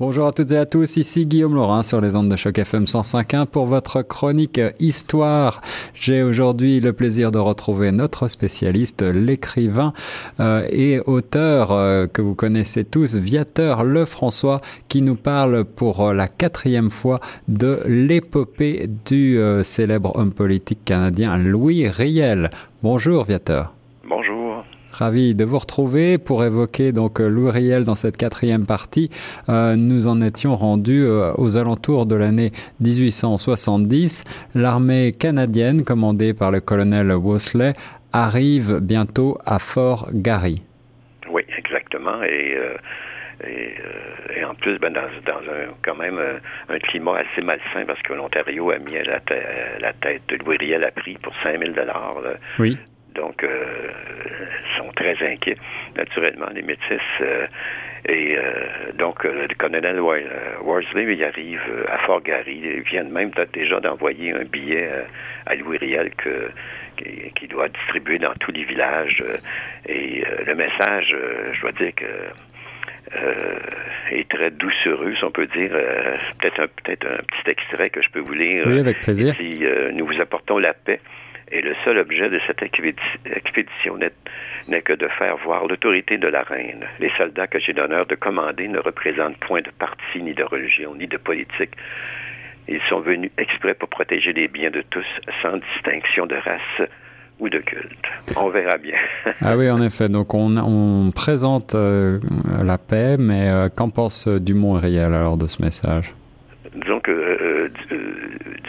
Bonjour à toutes et à tous, ici Guillaume Laurin sur les ondes de choc FM 105.1 pour votre chronique Histoire. J'ai aujourd'hui le plaisir de retrouver notre spécialiste, l'écrivain euh, et auteur euh, que vous connaissez tous, Viateur Lefrançois, qui nous parle pour la quatrième fois de l'épopée du euh, célèbre homme politique canadien Louis Riel. Bonjour Viateur. Ravi de vous retrouver pour évoquer donc euh, Louis Riel dans cette quatrième partie. Euh, nous en étions rendus euh, aux alentours de l'année 1870. L'armée canadienne, commandée par le colonel Wolseley, arrive bientôt à Fort Garry. Oui, exactement. Et, et, en plus, ben, dans, un, quand même un, climat assez malsain parce que l'Ontario a mis à la, la, tête de Louis Riel à prix pour 5000 dollars. Oui. Donc, euh, sont très inquiets, naturellement, les métis. Euh, et euh, donc, le colonel Worsley, il arrive à Fort Garry. Ils viennent même déjà d'envoyer un billet à Louis Riel que, qui, doit distribuer dans tous les villages. et le message, je dois dire que est très doucereux, si on peut dire. peut-être un, peut-être un petit extrait que je peux vous lire. Oui, avec plaisir. nous vous apportons la paix et le seul objet de cette expédition n'est que de faire voir l'autorité de la reine. Les soldats que j'ai l'honneur de commander ne représentent point de parti, ni de religion, ni de politique. Ils sont venus exprès pour protéger les biens de tous, sans distinction de race ou de culte. On verra bien. ah oui, en effet. Donc on, présente euh, la paix, mais euh, qu'en pense Dumont et Riel alors de ce message? Disons que euh,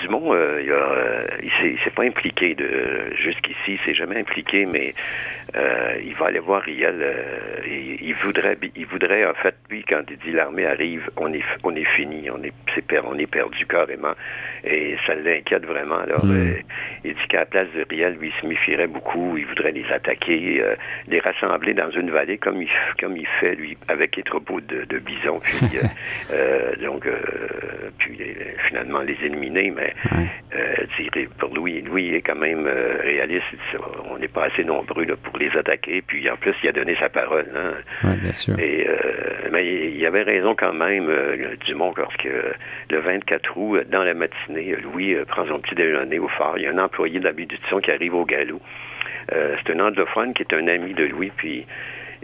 Dumont, euh, il, a, il s'est pas impliqué de jusqu'ici, il s'est jamais impliqué, mais euh, il va aller voir Riel. Euh, il, voudrait, il voudrait en fait, lui, quand il dit l'armée arrive, on est, on est fini, on est, on est perdu carrément, et ça l'inquiète vraiment. Alors, hmm. il dit qu'à la place de Riel, lui, il se méfierait beaucoup, il voudrait les attaquer, les rassembler dans une vallée comme il, comme il fait lui avec les troupeaux de, de bisons, puis donc, puis finalement les éliminer, mais euh, pour Louis, Louis est quand même euh, réaliste. On n'est pas assez nombreux pour les attaquer. Puis en plus, il a donné sa parole. Hein. bien sûr. Et, euh, mais il avait raison quand même, Dumont, parce que le 24 août, dans la matinée, Louis prend son petit déjeuner au phare. Il y a un employé d'habitude qui arrive au galop. c'est un anglophone qui est un ami de Louis, puis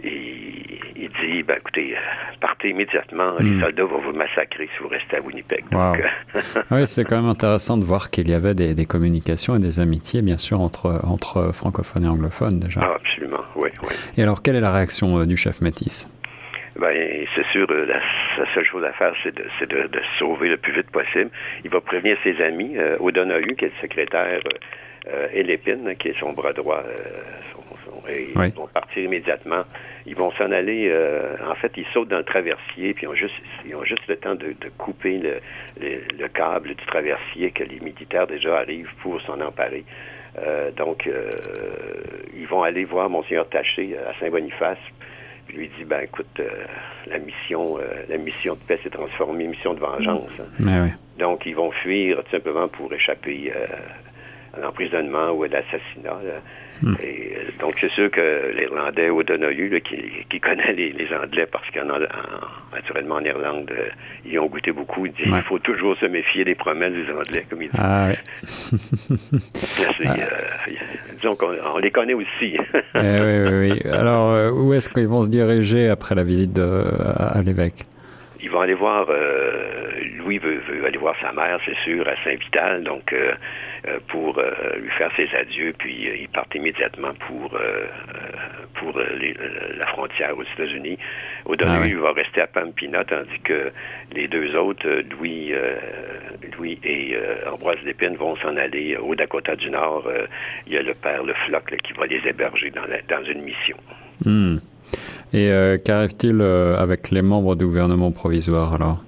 il, il dit, ben, écoutez, partez immédiatement, les hmm. soldats vont vous massacrer si vous restez à Winnipeg. Euh, oui, c'est quand même intéressant de voir qu'il y avait des, communications et des amitiés, bien sûr, entre, entre francophones et anglophones déjà. Ah, absolument, oui, oui. Et alors, quelle est la réaction euh, du chef métis? Ben, c'est sûr, euh, la, seule chose à faire, c'est de, de, de, sauver le plus vite possible. Il va prévenir ses amis, euh, O'Donoghue, qui est le secrétaire, euh, et Lépine, qui est son bras droit, et ils vont partir immédiatement. Ils vont s'en aller. Euh, en fait, ils sautent dans le traversier, puis ils ont juste, ils ont juste le temps de, couper le, le, câble du traversier que les militaires déjà arrivent pour s'en emparer. Euh, donc, euh, ils vont aller voir Monseigneur Taché à Saint-Boniface. Puis lui dit, ben écoute, la mission, la mission de paix s'est transformée en mission de vengeance. Hein. Donc, ils vont fuir tout simplement pour échapper l'emprisonnement ou l'assassinat. Hmm. Euh, donc, c'est sûr que l'Irlandais O'Donoghue, qui, qui connaît les, Anglais, parce qu'en naturellement en Irlande, euh, ils ont goûté beaucoup, il dit il faut toujours se méfier des promesses des Anglais, comme il dit. Ah, euh, disons qu'on on les connaît aussi. eh, oui, oui, oui. Alors, où est-ce qu'ils vont se diriger après la visite de, à l'évêque? Ils vont aller voir, Louis veut, veut, aller voir sa mère, c'est sûr, à Saint-Vital, donc euh, pour euh, lui faire ses adieux, puis euh, il part immédiatement pour pour la frontière aux États-Unis. Au ah, il va rester à Pampina, tandis que les deux autres, Louis, Louis et Ambroise Lépine, vont s'en aller au Dakota du Nord. il y a le père Le Floc qui va les héberger dans, dans une mission. Hmm. Et qu'arrive-t-il avec les membres du gouvernement provisoire alors?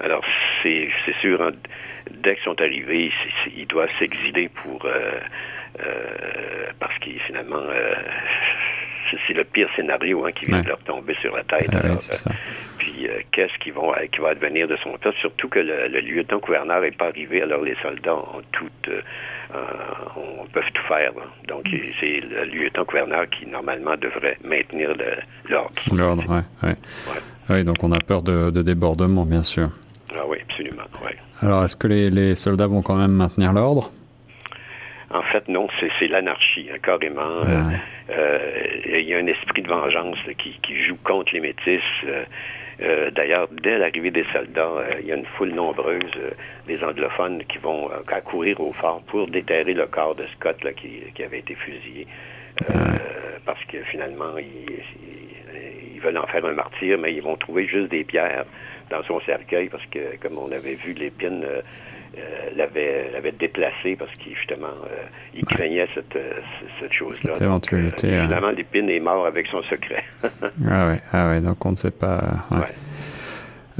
Alors, c'est sûr, hein, dès qu'ils sont arrivés, ils doivent s'exiler pour euh, euh, parce qu'ils finalement euh, c'est le pire scénario hein, qui vient de leur tomber sur la tête. puis qu'est-ce qui, vont, qui va advenir de son temps? Surtout que le, lieutenant-gouverneur n'est pas arrivé, alors les soldats ont tout, on peut tout faire. Donc, c'est le lieutenant-gouverneur qui, normalement, devrait maintenir l'ordre. L'ordre, oui. Ouais. Oui, donc on a peur de, de débordement, bien sûr. Ah oui, absolument. Alors, est-ce que les, les, soldats vont quand même maintenir l'ordre? En fait, non, c'est l'anarchie, hein, carrément. Ouais. Euh, il y a un esprit de vengeance là, qui, qui, joue contre les métis. Euh, euh, D'ailleurs, dès l'arrivée des soldats, il y a une foule nombreuse des anglophones qui vont courir au fort pour déterrer le corps de Scott là, qui, qui, avait été fusillé. parce que finalement, ils, ils, ils, veulent en faire un martyr, mais ils vont trouver juste des pierres dans son cercueil parce que, comme on avait vu, l'épine euh, l'avait l'avait déplacé parce qu'il justement euh, il craignait cette, cette chose-là. Cette éventualité. Donc, euh, évidemment, l'épine est mort avec son secret. ah ouais, ah ouais, donc on ne sait pas. Ouais. Ouais.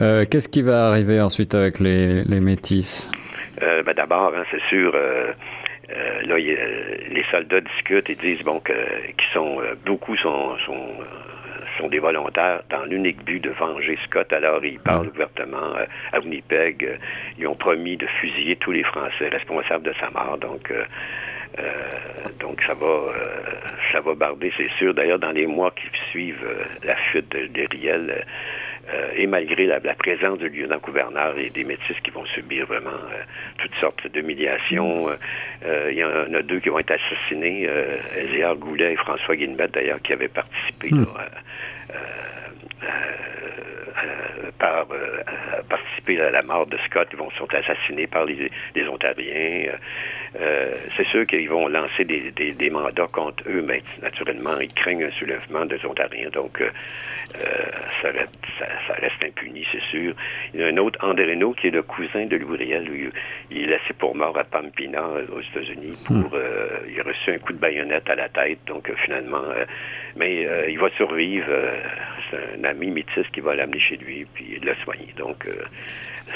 Euh, Qu'est-ce qui va arriver ensuite avec les, les métis? Ben, D'abord, hein, c'est sûr. là, les soldats discutent et disent bon que qui sont beaucoup sont, sont sont des volontaires dans l'unique but de venger Scott. Alors, ils parlent ouvertement euh, à Winnipeg. Ils ont promis de fusiller tous les Français responsables de sa mort. Donc, euh, euh, donc ça va, ça va barder, c'est sûr. D'ailleurs, dans les mois qui suivent la fuite de, de Riel, et malgré la, la, présence du lieutenant-gouverneur et des métis qui vont subir vraiment toutes sortes d'humiliations, il y en a deux qui vont être assassinés, Eziard Goulet et François Guillemette, d'ailleurs, qui avaient participé mmh. là, euh, par euh, participer à la mort de Scott, ils vont sont assassinés par les, les Ontariens. Euh, c'est sûr qu'ils vont lancer des, des, des, mandats contre eux, mais naturellement, ils craignent un soulèvement des Ontariens, donc ça reste, ça, ça, reste impuni, c'est sûr. Il y a un autre, André Renault, qui est le cousin de Louis Riel, il est laissé pour mort à Pampina, aux États-Unis, pour mm. il a reçu un coup de baïonnette à la tête, donc finalement, mais il va survivre. c'est un ami métis qui va l'amener chez lui puis le soigner. Donc, euh,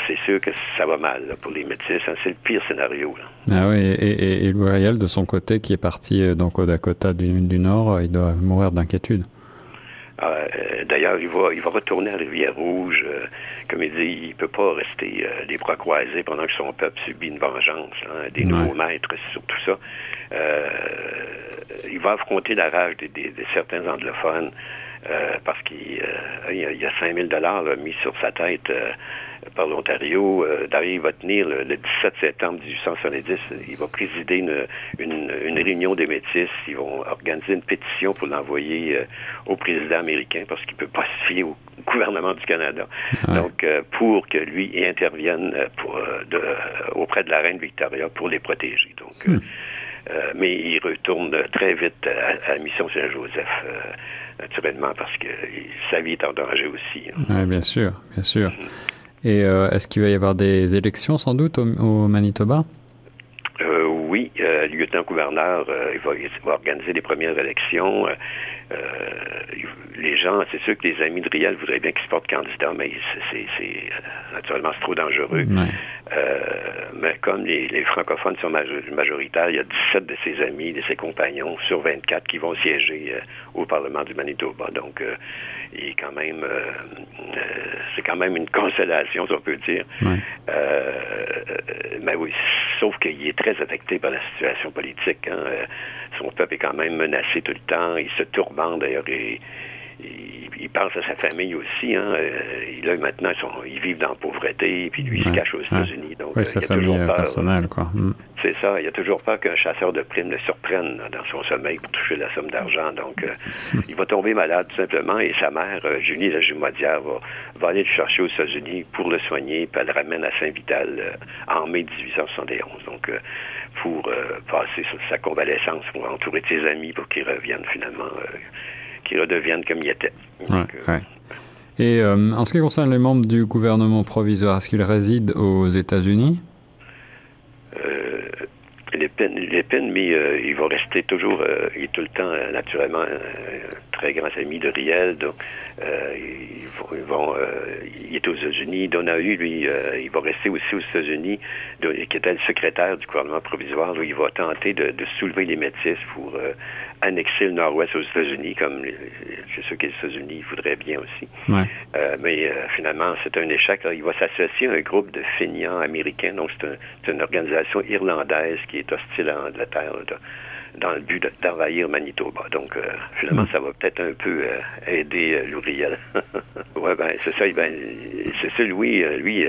c'est sûr que ça va mal là, pour les métis. Hein, c'est le pire scénario. Là. Ah oui, et, et, et Louis Riel, de son côté, qui est parti euh, donc au Dakota du, du Nord, il doit mourir d'inquiétude. Euh, D'ailleurs, il va, il va retourner à Rivière-Rouge. Euh, comme il dit, il peut pas rester euh, les bras croisés pendant que son peuple subit une vengeance, hein, des ouais. nouveaux maîtres, sur tout ça. il va affronter la rage de, de, de certains anglophones. Euh, parce qu'il euh, y, a, il y a 5000 dollars mis sur sa tête euh, par l'Ontario. D'ailleurs, il va tenir le, le, 17 septembre 1870, il va présider une, une, une, réunion des métis. Ils vont organiser une pétition pour l'envoyer au président américain parce qu'il peut pas se fier au gouvernement du Canada. Ouais. Donc, pour que lui intervienne pour, de, auprès de la reine Victoria pour les protéger. Donc, hmm. Mais il retourne très vite à, à la mission Saint-Joseph, naturellement, parce que sa vie est en danger aussi. Hein. Oui, bien sûr, bien sûr. Et euh, est-ce qu'il va y avoir des élections, sans doute, au, au Manitoba? oui, lieutenant-gouverneur, il va, il, va, organiser les premières élections. Les gens, c'est sûr que les amis de Riel voudraient bien qu'il se porte candidat, mais c'est naturellement c'est trop dangereux. Ouais. Euh, mais comme les, les, francophones sont majoritaires, il y a 17 de ses amis, de ses compagnons sur 24 qui vont siéger euh, au Parlement du Manitoba. Donc, euh, il est quand même, euh, euh, c'est quand même une consolation, si on peut dire. Ouais. mais oui, sauf qu'il est très affecté par la situation politique. Hein. Son peuple est quand même menacé tout le temps. Il se tourmente d'ailleurs. Et, il, il, pense à sa famille aussi. Hein. Euh, là, maintenant, ils, sont, ils, vivent dans la pauvreté, puis lui, il se cache aux États-Unis. Donc, ouais, sa il y a famille toujours peur, personnelle, quoi. Mm. C'est ça. Il y a toujours peur qu'un chasseur de primes le surprenne dans son sommeil pour toucher la somme d'argent. Donc, euh, il va tomber malade, tout simplement, et sa mère, euh, Julie la Jumadière, va, va, aller le chercher aux États-Unis pour le soigner, puis elle le ramène à Saint-Vital euh, en mai 1871. Donc, euh, pour passer sa convalescence, pour entourer de ses amis, pour qu'il revienne finalement qui redeviennent comme il était. Donc, ouais, ouais. Et euh, en ce qui concerne les membres du gouvernement provisoire, est-ce qu'ils résident aux États-Unis? Euh, les peines, les peines, mais euh, il va rester toujours, euh, il est tout le temps euh, naturellement très grand ami de Riel, donc ils vont, ils vont il est aux États-Unis. Donahue, lui, il va rester aussi aux États-Unis, qui était le secrétaire du gouvernement provisoire, où il va tenter de, de soulever les métis pour annexer le nord-ouest aux États-Unis, comme c'est sûr que les États-Unis voudraient bien aussi. mais finalement, c'est un échec. Il va s'associer à un groupe de feignants américains. Donc, c'est une organisation irlandaise qui est hostile à Angleterre dans le but d'envahir Manitoba. Donc, finalement, hmm. ça va peut-être un peu aider Louriel. ouais, ben, c'est ça. Ben, c'est ça, Louis, lui,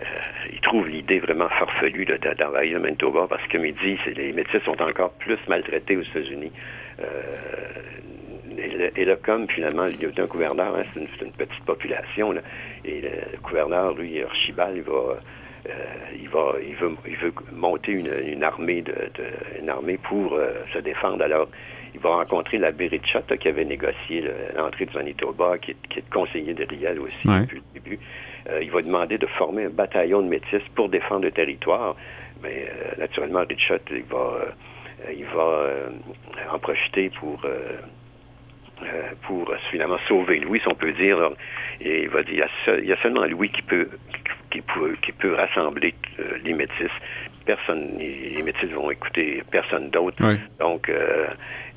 euh, il trouve l'idée vraiment farfelue d'envahir le Manitoba parce que, comme il dit, les métis sont encore plus maltraités aux États-Unis. Euh, et, le, comme finalement, il y a un gouverneur, hein, c'est une, petite population, et le gouverneur, lui, Archibald, il va, euh, il va, il veut, il veut monter une, armée de, une armée pour se défendre. Alors, il va rencontrer l'abbé Richard qui avait négocié l'entrée du Manitoba, qui est, qui est conseiller de Riel aussi depuis le début. Euh, il va demander de former un bataillon de métis pour défendre le territoire. Mais euh, naturellement, Richard, il va, euh, il va en profiter pour pour finalement sauver Louis, si on peut dire. Et il va dire, il y a, seulement Louis qui peut qui peut, qui peut rassembler les métis. Personne, les métis vont écouter personne d'autre. Donc,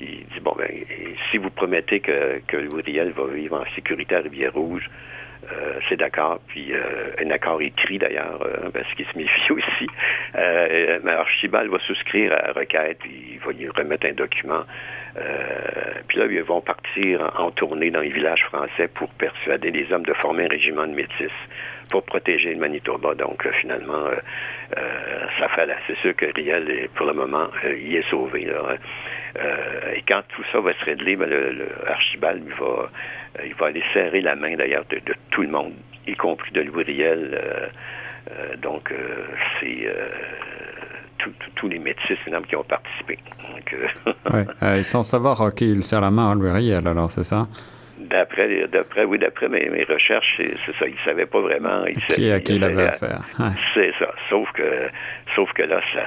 il dit bon ben, si vous promettez que, que Louis Riel va vivre en sécurité à Rivière-Rouge, euh, c'est d'accord, puis euh, un accord écrit d'ailleurs, euh, parce qu'il se méfie aussi. mais Archibald va souscrire à la requête, il va lui remettre un document. puis là, ils vont partir en, tournée dans les villages français pour persuader les hommes de former un régiment de métis pour protéger le Manitoba. Donc, finalement, ça fait là. C'est sûr que Riel, pour le moment, il est sauvé. Là, et quand tout ça va se régler, ben, le, Archibald va euh, il va aller serrer la main d'ailleurs de, tout le monde, y compris de Louis Riel. Euh, euh, donc, c'est tous les métis finalement qui ont participé. Donc, sans savoir qui il serre la main à Louis Riel, alors c'est ça? D'après, d'après, oui, d'après mes, mes recherches, c'est, ça. Il ne savait pas vraiment. Il qui, à qui il avait affaire. C'est ça. Sauf que, sauf que là, ça,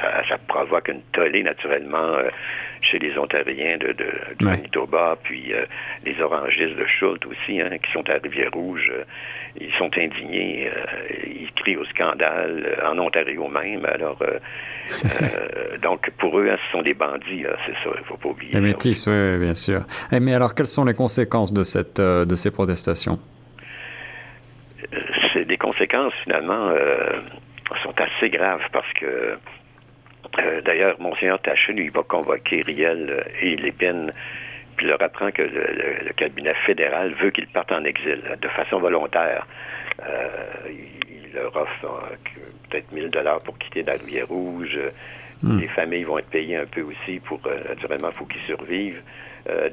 ça, ça, provoque une tollée naturellement chez les Ontariens de, de, Manitoba, puis euh, les orangistes de Schultz aussi, hein, qui sont à Rivière-Rouge. Euh, ils sont indignés, euh, ils crient au scandale, en Ontario même. Alors, donc, pour eux, hein, ce sont des bandits, c'est ça, il ne faut pas oublier. Les métis, oui, bien sûr. Eh, mais alors, quelles sont les conséquences de, cette, de ces protestations? Des conséquences, finalement, sont assez graves parce que euh, d'ailleurs, Monseigneur Taché, lui, va convoquer Riel euh, et Lépine, puis leur apprend que le, cabinet fédéral veut qu'ils partent en exil de façon volontaire. Euh, il leur offre peut-être 1000 dollars pour quitter la Rivière Rouge. Hmm. Les familles vont être payées un peu aussi pour, naturellement, il faut qu'ils survivent.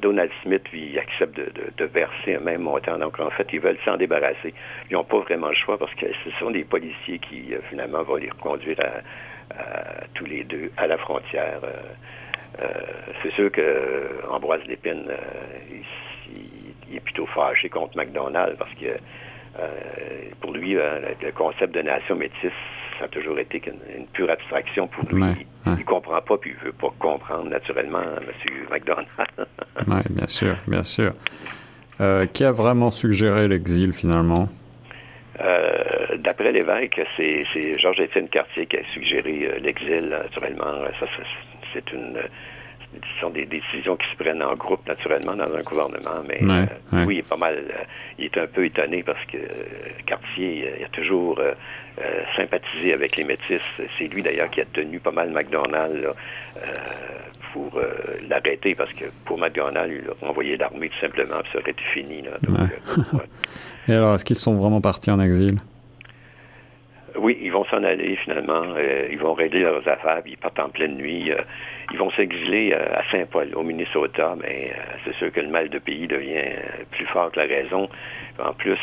Donald Smith, lui, accepte de, verser un même montant. Donc, en fait, ils veulent s'en débarrasser. Ils n'ont pas vraiment le choix parce que ce sont des policiers qui, finalement, vont les reconduire à, tous les deux à la frontière. Euh, euh, c'est sûr que Ambroise Lépine, euh, il, est plutôt fâché contre McDonald's parce que pour lui, le concept de nation métisse, ça a toujours été une, pure abstraction pour lui. il, ne comprend pas, puis il veut pas comprendre naturellement M. McDonald. oui, bien sûr, bien sûr. qui a vraiment suggéré l'exil finalement? Euh, d'après l'évêque, c'est Georges-Étienne Cartier qui a suggéré euh, l'exil, naturellement. Ça, c'est une ce sont des décisions qui se prennent en groupe naturellement dans un gouvernement, mais euh, oui, il est pas mal, il est un peu étonné parce que Cartier il a toujours sympathisé avec les métis. C'est lui d'ailleurs qui a tenu pas mal McDonald pour l'arrêter parce que pour McDonald, il a envoyé l'armée tout simplement, puis ça aurait été fini. Donc, Et alors, est-ce qu'ils sont vraiment partis en exil? Oui, ils vont s'en aller finalement. Euh, ils vont régler leurs affaires, puis ils partent en pleine nuit. Euh, ils vont s'exiler euh, à Saint-Paul, au Minnesota, mais c'est sûr que le mal de pays devient plus fort que la raison. En plus,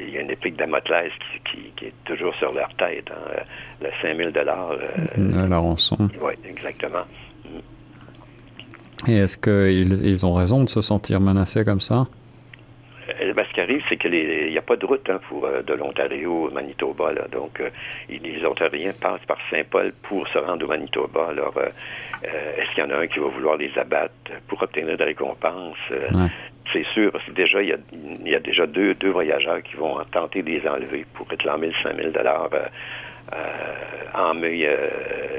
il y a une épique d'Amotlaise qui, qui, est toujours sur leur tête, hein, le 5000 dollars. la rançon. Oui, exactement. Et est-ce qu'ils ils ont raison de se sentir menacés comme ça? Euh, ce qui arrive, c'est qu'il n'y a pas de route hein, pour euh, de l'Ontario au Manitoba. Là. Donc, euh, les Ontariens passent par Saint-Paul pour se rendre au Manitoba. Alors, est-ce qu'il y en a un qui va vouloir les abattre pour obtenir des récompenses? C'est sûr, parce que déjà, il y a, déjà deux, deux voyageurs qui vont tenter de les enlever pour réclamer le 5 000 en mai,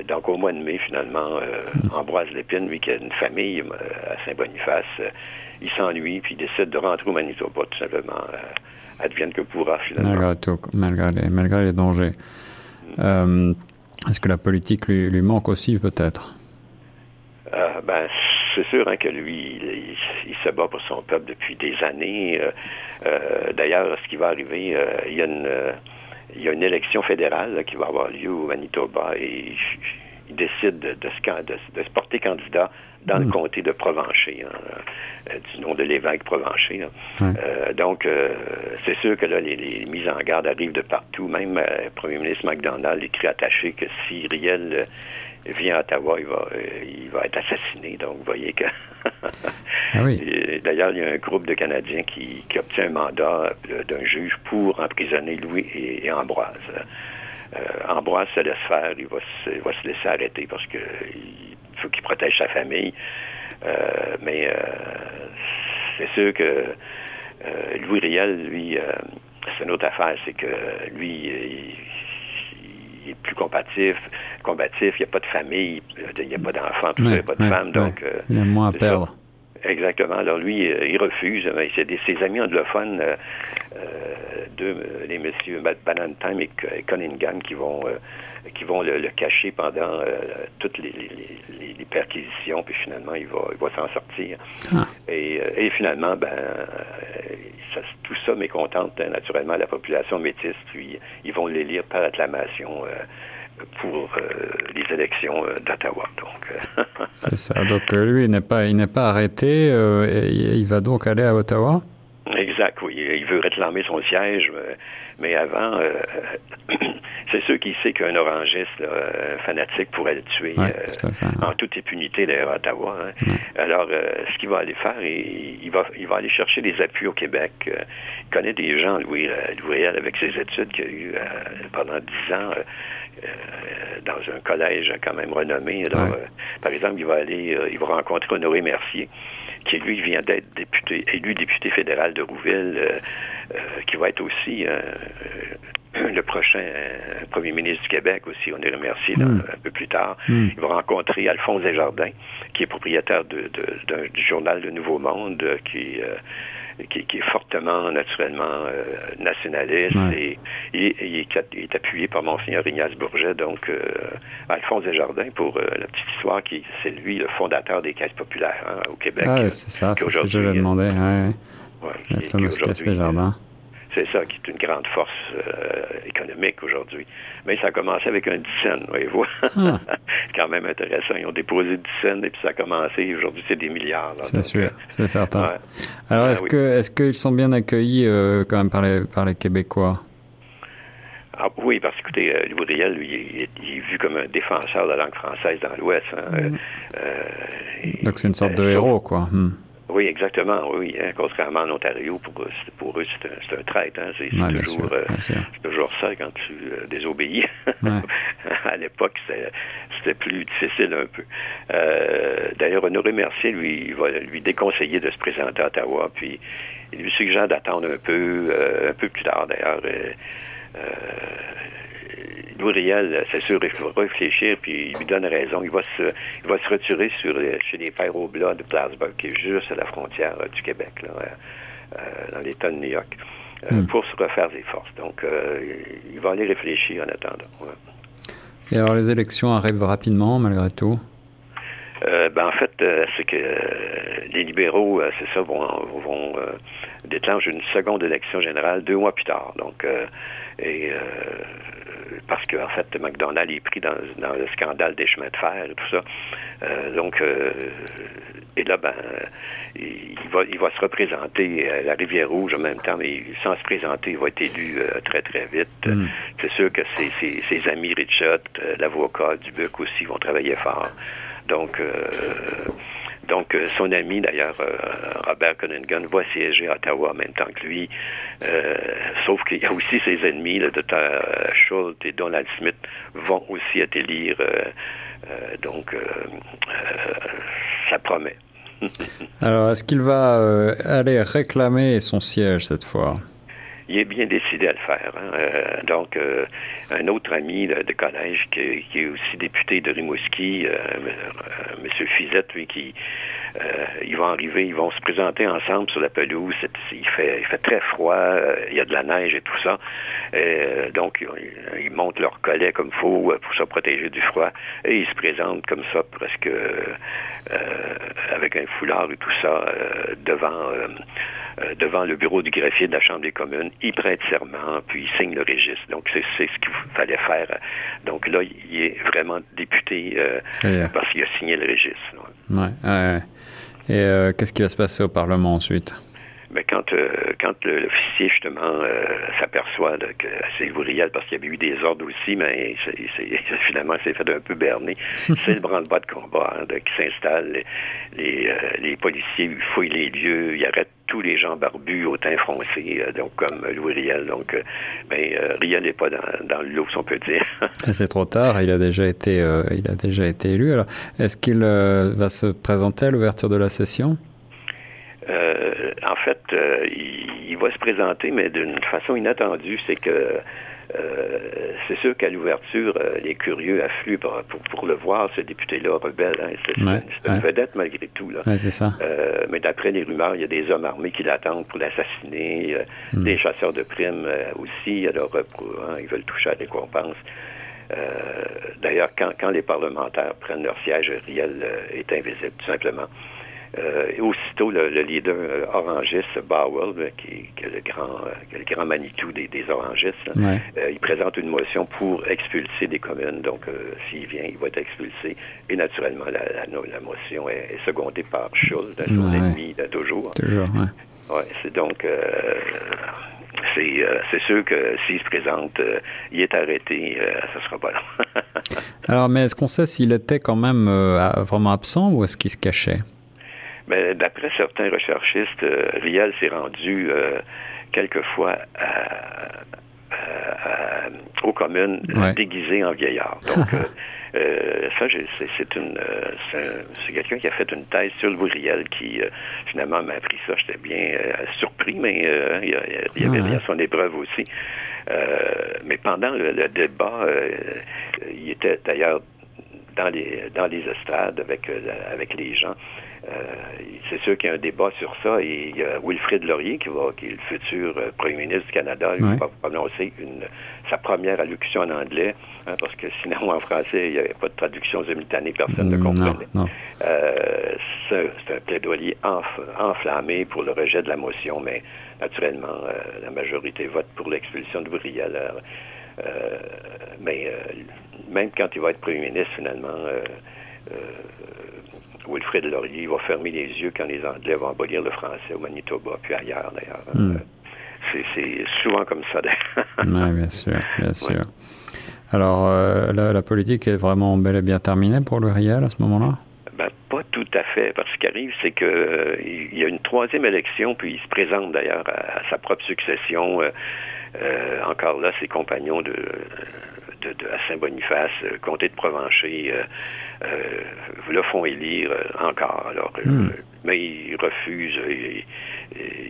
donc au mois de mai, finalement, Ambroise Lépine, lui qui a une famille à Saint-Boniface, il s'ennuie, puis il décide de rentrer au Manitoba, tout simplement, advienne que pourra, finalement. Malgré tout, malgré les, dangers. Est-ce que la politique lui, lui manque aussi, peut-être? ben, c'est sûr hein, que lui, il, se bat pour son peuple depuis des années. Euh, euh, d'ailleurs, ce qui va arriver, euh, il, y a une, il y a une élection fédérale qui va avoir lieu au Manitoba et il décide de, de, se porter candidat dans le hmm. comté de Provencher, hein, du nom de l'évêque Provencher. Hein. donc, c'est sûr que là, les, mises en garde arrivent de partout. Même le premier ministre McDonald écrit attaché que si Riel vient à Ottawa, il va, euh, il va être assassiné. Donc, vous voyez que. ah oui. D'ailleurs, il y a un groupe de Canadiens qui, qui obtient un mandat euh, d'un juge pour emprisonner Louis et, Ambroise. Euh, Ambroise se laisse faire, il va se, va se laisser arrêter parce que il faut qu'il protège sa famille. mais c'est sûr que Louis Riel, lui, c'est une autre affaire, c'est que lui, il, il est plus combatif, combatif, il n'y a pas de famille, il n'y a pas d'enfants, il n'y a pas de femme, donc... Euh, il a moins à perdre. Exactement. Alors lui, euh, il refuse. C'est ses amis anglophones, euh, deux, les messieurs Ballantyne et Cunningham, qui vont qui vont le, cacher pendant toutes les, perquisitions, puis finalement, il va, il va s'en sortir. Ah. Et, finalement, ben, tout ça mécontente hein, naturellement la population métisse, puis ils vont l'élire par acclamation pour euh, les élections euh, d'Ottawa. Donc, euh, c'est ça. Donc lui, il n'est pas, il n'est pas arrêté. Il va donc aller à Ottawa? Exact. Oui, il veut réclamer son siège, mais avant, c'est sûr qu'il sait qu'un orangiste un fanatique pourrait le tuer en toute impunité d'ailleurs à Ottawa. Hein. Alors, ce qu'il va aller faire, il, va, il va aller chercher des appuis au Québec. il connaît des gens, Louis, Louis avec ses études qu'il a eues pendant dix ans euh, dans un collège quand même renommé. Alors, euh, par exemple, il va aller, euh, il va rencontrer Honoré Mercier, qui lui vient d'être député, élu député fédéral de Rouville, qui va être aussi le prochain premier ministre du Québec aussi, on est remercié hmm. un peu plus tard. Hmm. Il va rencontrer Alphonse Desjardins, qui est propriétaire de, du journal Le Nouveau Monde, qui qui, est fortement, naturellement, euh, nationaliste et, il, est, appuyé par Monseigneur Ignace Bourget, donc euh, Alphonse Desjardins, pour euh, la petite histoire, qui c'est lui le fondateur des caisses populaires hein, au Québec. Ah, c'est ça, c'est ce que je lui demandais. Ouais. La fameuse caisse Desjardins. C'est ça qui est une grande force euh, économique aujourd'hui. Mais ça a commencé avec un 10 cents, voyez-vous. Ah. c'est quand même intéressant. Ils ont déposé 10 cents et puis ça a commencé. Aujourd'hui, c'est des milliards. C'est sûr, euh, c'est certain. Alors, est-ce que est-ce qu'ils sont bien accueillis euh, quand même par les, par les Québécois? Ah, oui, parce que, écoutez, Riel, lui, il est, vu comme un défenseur de la langue française dans l'Ouest. Hein. Mm. Donc, c'est une sorte de héros, quoi. Hmm. Oui, exactement, oui. Hein, contrairement en Ontario, pour, pour eux, c'est un, un traître. Hein, c'est toujours, euh, toujours ça quand tu euh, désobéis. à l'époque, c'était plus difficile un peu. Euh, D'ailleurs, Honoré Mercier, lui, il va lui déconseiller de se présenter à Ottawa, puis il lui suggère d'attendre un peu, euh, un peu plus tard d'ailleurs. Louis Riel, c'est sûr, il faut réfléchir, puis il lui donne raison. Il va se, il va se retirer sur, chez les Pères au Blas de Plattsburgh, qui est juste à la frontière euh, du Québec, là, euh, euh, dans l'État de New York, hmm. pour se refaire des forces. Donc, il va aller réfléchir en attendant. Et alors, les élections arrivent rapidement, malgré tout? Ben, en fait, c'est que les libéraux, c'est ça, vont, vont déclencher une seconde élection générale deux mois plus tard. Donc, et parce qu'en en fait, McDonald est pris dans, le scandale des chemins de fer et tout ça. Euh, donc, euh, et là, ben, il va, il va se représenter à la Rivière-Rouge en même temps, mais sans se présenter, il va être élu euh, très, très vite. Mm. C'est sûr que ses, ses, amis Richard, l'avocat du Buc aussi, vont travailler fort. Donc, donc, euh, son ami, d'ailleurs, euh, Robert Cunningham, va siéger à Ottawa en même temps que lui. Euh, sauf qu'il y a aussi ses ennemis, le docteur Schultz et Donald Smith, vont aussi être élire. donc, ça promet. Alors, est-ce qu'il va aller réclamer son siège cette fois? Il est bien décidé à le faire. Hein. donc, un autre ami de, collège qui, est aussi député de Rimouski, M. Fizette, lui, qui euh, ils vont arriver, ils vont se présenter ensemble sur la pelouse. Il fait, il fait très froid, euh, il y a de la neige et tout ça. Euh, donc, ils, montent leur collet comme faut pour se protéger du froid. Et ils se présentent comme ça, presque avec un foulard et tout ça, devant devant le bureau du greffier de la Chambre des communes. Ils prêtent serment, puis ils signent le registre. Donc, c'est ce qu'il fallait faire. Donc là, il est vraiment député parce qu'il a signé le registre. Ouais, et euh, qu'est-ce qui va se passer au Parlement ensuite? Mais ben, quand, euh, quand l'officier, justement, euh, s'aperçoit que c'est Ouvriel, parce qu'il y avait eu des ordres aussi, mais finalement, c'est fait un peu berné. c'est le branle-bas de combat hein, qui s'installe. Les, les, policiers fouillent les lieux, ils arrêtent tous les gens barbus au teint froncé, donc comme Louis Riel. Donc, ben, Riel n'est pas dans, dans le lot, si on peut dire. c'est trop tard, il a déjà été, il a déjà été élu. Alors, est-ce qu'il va se présenter à l'ouverture de la session? Euh, en fait, euh, il, va se présenter, mais d'une façon inattendue. C'est que euh, c'est sûr qu'à l'ouverture, les curieux affluent pour, pour, le voir, ce député-là, rebelle. Hein, c'est une vedette malgré tout. Là. c'est ça. mais d'après les rumeurs, il y a des hommes armés qui l'attendent pour l'assassiner, hmm. des chasseurs de primes aussi. Alors, hein, ils veulent toucher à des récompense. D'ailleurs, quand, quand, les parlementaires prennent leur siège, Riel est invisible, tout simplement. Euh, et aussitôt, le, leader euh, orangiste, Bowell, qui, qui, est le grand, euh, qui est le grand Manitou des, des orangistes, il présente une motion pour expulser des communes. Donc, s'il vient, il va être expulsé. Et naturellement, la, la, motion est, secondée par Schultz, son ennemi de toujours. Toujours, ouais. c'est donc c'est sûr que s'il se présente, il est arrêté, ça sera pas long. Alors, mais est-ce qu'on sait s'il était quand même vraiment absent ou est-ce qu'il se cachait? Mais d'après certains recherchistes, euh, Riel s'est rendu euh, quelquefois aux communes déguisé en vieillard. Donc, euh, ça, c'est une, c'est quelqu'un qui a fait une thèse sur le Riel qui finalement m'a appris ça. J'étais bien surpris, mais il, y avait bien son épreuve aussi. mais pendant le, le débat, il était d'ailleurs dans les dans les estrades avec avec les gens. Euh, c'est sûr qu'il y a un débat sur ça et il y a Wilfrid Laurier qui va, qui est le futur euh, premier ministre du Canada, il va prononcer une, sa première allocution en anglais, hein, parce que sinon en français il n'y avait pas de traduction simultanée, personne ne comprenait. Euh, c'est un plaidoyer enflammé pour le rejet de la motion, mais naturellement la majorité vote pour l'expulsion de Bourriel. Mais même quand il va être premier ministre, finalement, Wilfrid Laurier va fermer les yeux quand les Anglais vont abolir le français au Manitoba, puis ailleurs d'ailleurs. Hmm. Euh, c'est souvent comme ça d'ailleurs. oui, bien sûr, bien sûr. Alors, euh, la, politique est vraiment bel et bien terminée pour le Riel à ce moment-là? Ben, pas tout à fait. Parce ce qui arrive, c'est qu'il euh, y a une troisième élection, puis il se présente d'ailleurs à, sa propre succession. Encore là, ses compagnons de, de, à Saint-Boniface, comté de Provencher, euh, le font élire euh, encore. Alors, euh, hmm. mais il refuse.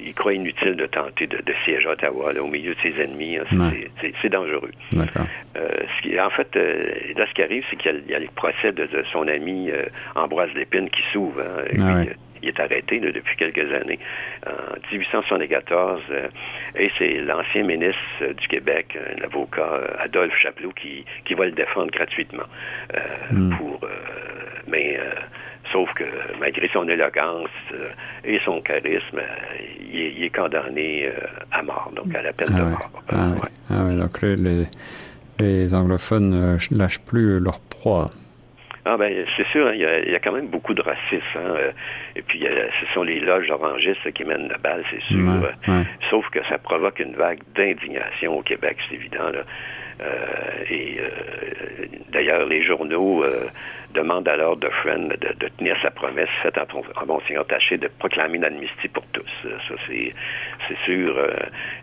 Il, croit inutile de tenter de, siéger à Ottawa au milieu de ses ennemis. Hein, c'est dangereux. ce qui, en fait, là, ce qui arrive, c'est qu'il y, a le procès de, son ami Ambroise Lépine qui s'ouvre. Hein, il est arrêté depuis quelques années, en 1874. Euh, et c'est l'ancien ministre du Québec, l'avocat euh, Adolphe Chapelot, qui, qui va le défendre gratuitement. Euh, hmm. pour, mais sauf que malgré son éloquence et son charisme, il est, condamné à mort, donc à la peine de ah mort. Ah, ah, oui. donc les, les anglophones ne lâchent plus leur proie. Ah ben c'est sûr, hein, il, y a, quand même beaucoup de racisme. Hein, euh, et puis ce sont les loges orangistes qui mènent la balle, c'est sûr. Euh, sauf que ça provoque une vague d'indignation au Québec, c'est évident. Là. Euh, et d'ailleurs, les journaux demande alors de Friend de, tenir sa promesse faite en, Monseigneur Taché de proclamer une amnistie pour tous. Ça, c'est, sûr. Euh,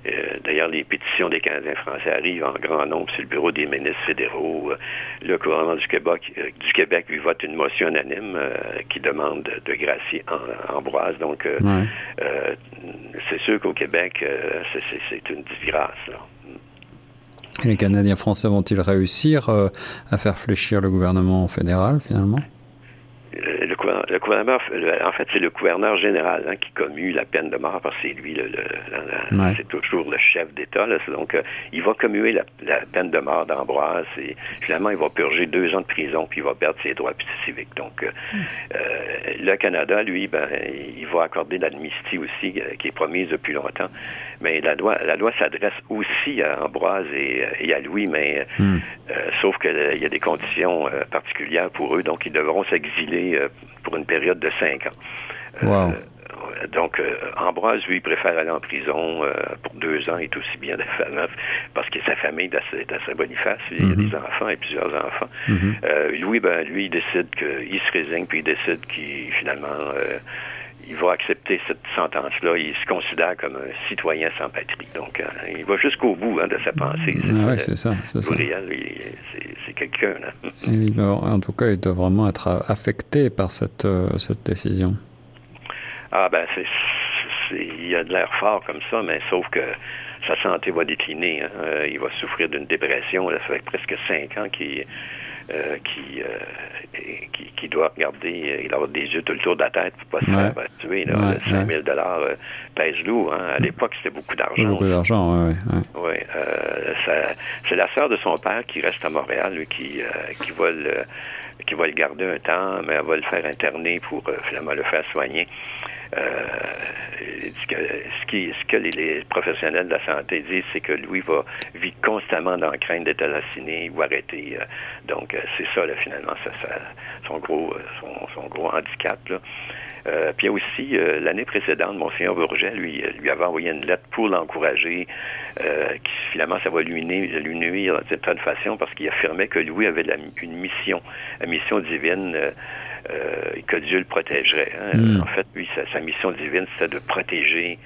euh, d'ailleurs, les pétitions des Canadiens français arrivent en grand nombre sur le bureau des ministres fédéraux. Le gouvernement du Québec, euh, du Québec lui vote une motion unanime qui demande de gracier Ambroise. Donc, c'est sûr qu'au Québec, c'est une disgrâce. Et les Canadiens français vont-ils réussir à faire fléchir le gouvernement fédéral finalement? Le, gouvernement, en fait, c'est le gouverneur général hein, qui commue la peine de mort parce que c'est lui, le, c'est toujours le chef d'État. Donc, euh, il va commuer la, peine de mort d'Ambroise et finalement, il va purger deux ans de prison puis il va perdre ses droits civiques. Donc, euh, euh, le Canada, lui, ben, il va accorder l'amnistie aussi qui est promise depuis longtemps. Mais la loi, la loi s'adresse aussi à Ambroise et, à Louis, mais hmm. sauf qu'il y a des conditions particulières pour eux, donc ils devront s'exiler pour une période de cinq ans. Euh, donc, euh, Ambroise, lui, préfère aller en prison euh, pour deux ans, et est aussi bien parce que sa famille est assez, Boniface, il y a mhm. des enfants et plusieurs enfants. Mhm. Louis, ben, lui, il décide qu'il se résigne, puis il décide qu'il, finalement, il va accepter cette sentence-là. Il se considère comme un citoyen sans patrie. Donc, il va jusqu'au bout hein, de sa pensée. Ah c'est ça. C'est c'est quelqu'un. En tout cas, il doit vraiment être affecté par cette, cette décision. Ah ben c'est il a de l'air fort comme ça, mais sauf que sa santé va décliner. Hein. Euh, il va souffrir d'une dépression. Ça fait presque cinq ans qu'il euh, qui, euh, qui, qui, doit regarder, il a des yeux tout le tour de la tête pour pas se faire tuer. Là. Ouais, 5 000 dollars pèse lourd. Hein. À l'époque, c'était beaucoup d'argent. Beaucoup d'argent, oui. C'est la sœur de son père qui reste à Montréal, lui, qui, qui va le qui va le garder un temps, mais elle va le faire interner pour finalement le faire soigner. Euh, ce, que, les, professionnels de la santé disent, c'est que Louis va vivre constamment dans la crainte d'être assassiné ou arrêté. Euh, donc, euh, c'est ça, finalement, ça, son, gros, handicap. puis aussi, l'année précédente, Monseigneur Bourget lui, lui avait envoyé une lettre pour l'encourager, qui finalement, ça va lui nuire, lui nuire d'une certaine façon parce qu'il affirmait que Louis avait une mission, une mission divine euh, et que Dieu le protégerait. Hein. Hmm. En fait, lui, sa, mission divine, c'était de protéger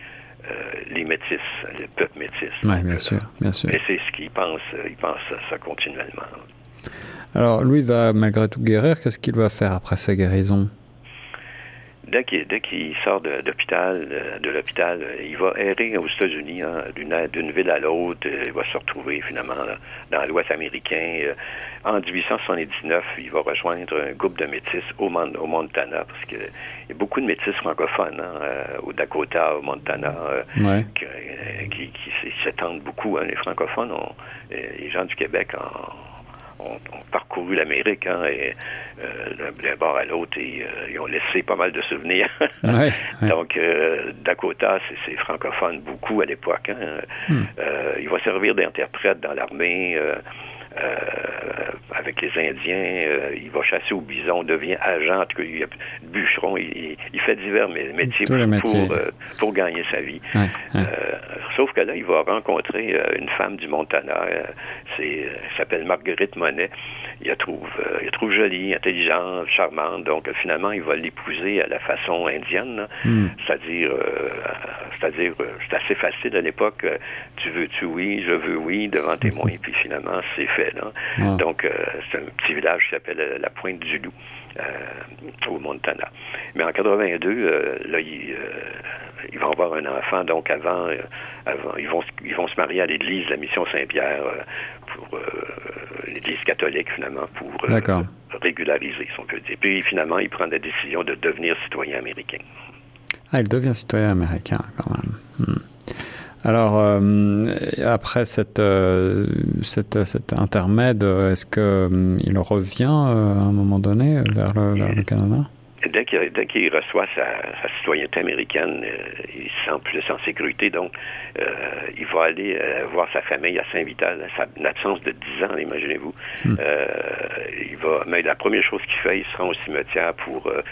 euh, les métis, le peuple métis. Oui, bien sûr, bien sûr. Et c'est ce qu'il pense, il pense ça continuellement. Alors, lui va malgré tout guérir. Qu'est-ce qu'il va faire après sa guérison? Dès qu'il sort de, d'hôpital, de, l'hôpital, il va errer aux États-Unis, hein, d'une, ville à l'autre. Il va se retrouver finalement dans l'Ouest américain. Euh, en 1879, il va rejoindre un groupe de métis au, Montana, parce qu'il y a beaucoup de métis francophones hein, euh, au Dakota, au Montana, euh, qui, s'étendent beaucoup. Hein, les francophones, les gens du Québec en ont, parcouru l'Amérique hein, et euh, d'un bord à l'autre et euh, ils ont laissé pas mal de souvenirs. Donc euh, Dakota, c'est francophone beaucoup à l'époque. Hein. Hmm. il va servir d'interprète dans l'armée. Euh, avec les Indiens, euh, il va chasser au bison, devient agent, en tout cas, il bûcheron, il, fait divers métiers pour, euh, pour, gagner sa vie. sauf que là, il va rencontrer une femme du Montana, c'est s'appelle Marguerite Monet. Il la trouve, il la trouve jolie, intelligente, charmante, donc finalement, il va l'épouser à la façon indienne, hmm. c'est-à-dire, c'est-à-dire, c'est assez facile à l'époque. tu veux tu oui, je veux oui devant témoin, puis finalement, c'est fait. Donc, euh, c'est un petit village qui s'appelle euh, la Pointe du Loup, euh, au Montana. Mais en 82, là, il, ils vont avoir un enfant. Donc, avant, avant ils, vont, ils vont se marier à l'église de la Mission Saint-Pierre pour l'église catholique, finalement, pour régulariser, si on peut dire. Puis, finalement, il prend la décision de devenir citoyen américain. Ah, il devient citoyen américain, quand même. Hmm. Alors, euh, après cette, euh, cette, cet intermède, est-ce qu'il il revient euh, à un moment donné vers le, vers le Canada? Dès qu'il reçoit sa, sa, citoyenneté américaine, il se sent plus en sécurité. Donc, il va aller voir sa famille à Saint-Vital, une absence de 10 ans, imaginez-vous. Hmm. il va, mais la première chose qu'il fait, il se rend au cimetière pour euh,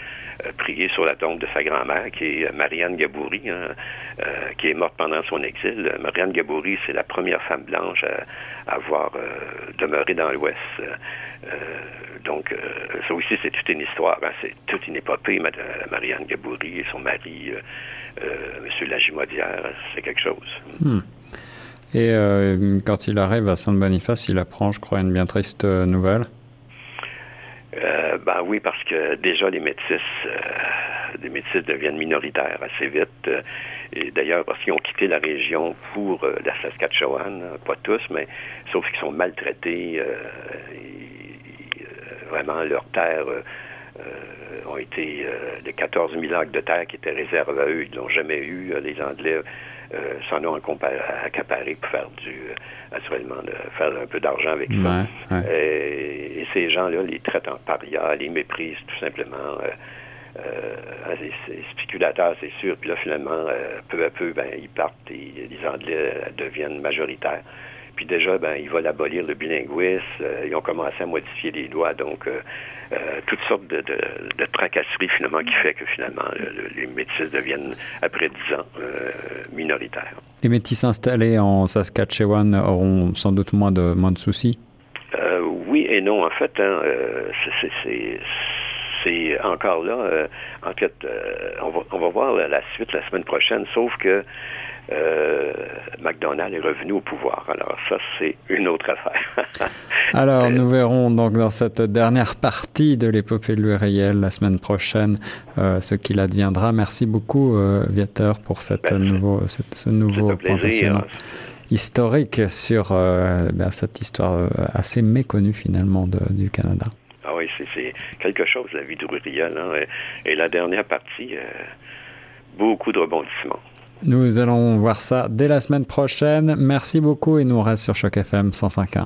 prier sur la tombe de sa grand-mère, qui est Marianne Gaboury, hein, euh, qui est morte pendant son exil. Marianne Gaboury, c'est la première femme blanche à, avoir euh, demeuré dans l'Ouest. donc, ça aussi, c'est toute une histoire. Hein. c'est toute une épopée, Marianne Gaboury et son mari, M. Lagimodière, c'est quelque chose. Hmm. Et quand il arrive à Sainte-Boniface, il apprend, je crois, une bien triste nouvelle? Euh, ben oui, parce que déjà les métis, euh, des métis deviennent minoritaires assez vite. et d'ailleurs, parce qu'ils ont quitté la région pour la Saskatchewan, pas tous, mais sauf qu'ils sont maltraités. vraiment, leurs terres ont été les 14 000 acres de terre qui étaient réservés à eux, ils l'ont jamais eu. Les Anglais euh, s'en ont accaparé pour faire du, euh, naturellement, de faire un peu d'argent avec ça. Et, ces gens-là les traitent en paria, les méprisent tout simplement. Euh, les, spéculateurs, c'est sûr. Puis là, finalement, peu à peu, ben, ils partent et les Anglais deviennent majoritaires. Puis déjà, ben, ils veulent abolir le bilinguisme. ils ont commencé à modifier les lois. Donc, euh, toutes sortes de, de, tracasseries finalement qui fait que finalement les métis deviennent après dix ans euh, minoritaires. Les métis installés en Saskatchewan auront sans doute moins de moins de soucis? Euh, oui et non en fait hein, c'est encore là en fait on va on va voir la suite la semaine prochaine sauf que euh, McDonald est revenu au pouvoir. Alors ça, c'est une autre affaire. Alors nous verrons donc dans cette dernière partie de l'épopée de réel la semaine prochaine euh, ce qu'il adviendra. Merci beaucoup euh, Viateur pour cette nouveau, ce nouveau point historique sur ben, cette histoire assez méconnue finalement de, du Canada. Ah oui, c'est quelque chose la vie de Ruriel. Hein, et, et, la dernière partie, beaucoup de rebondissements. Nous allons voir ça dès la semaine prochaine. Merci beaucoup et nous reste sur Choc FM 105.1.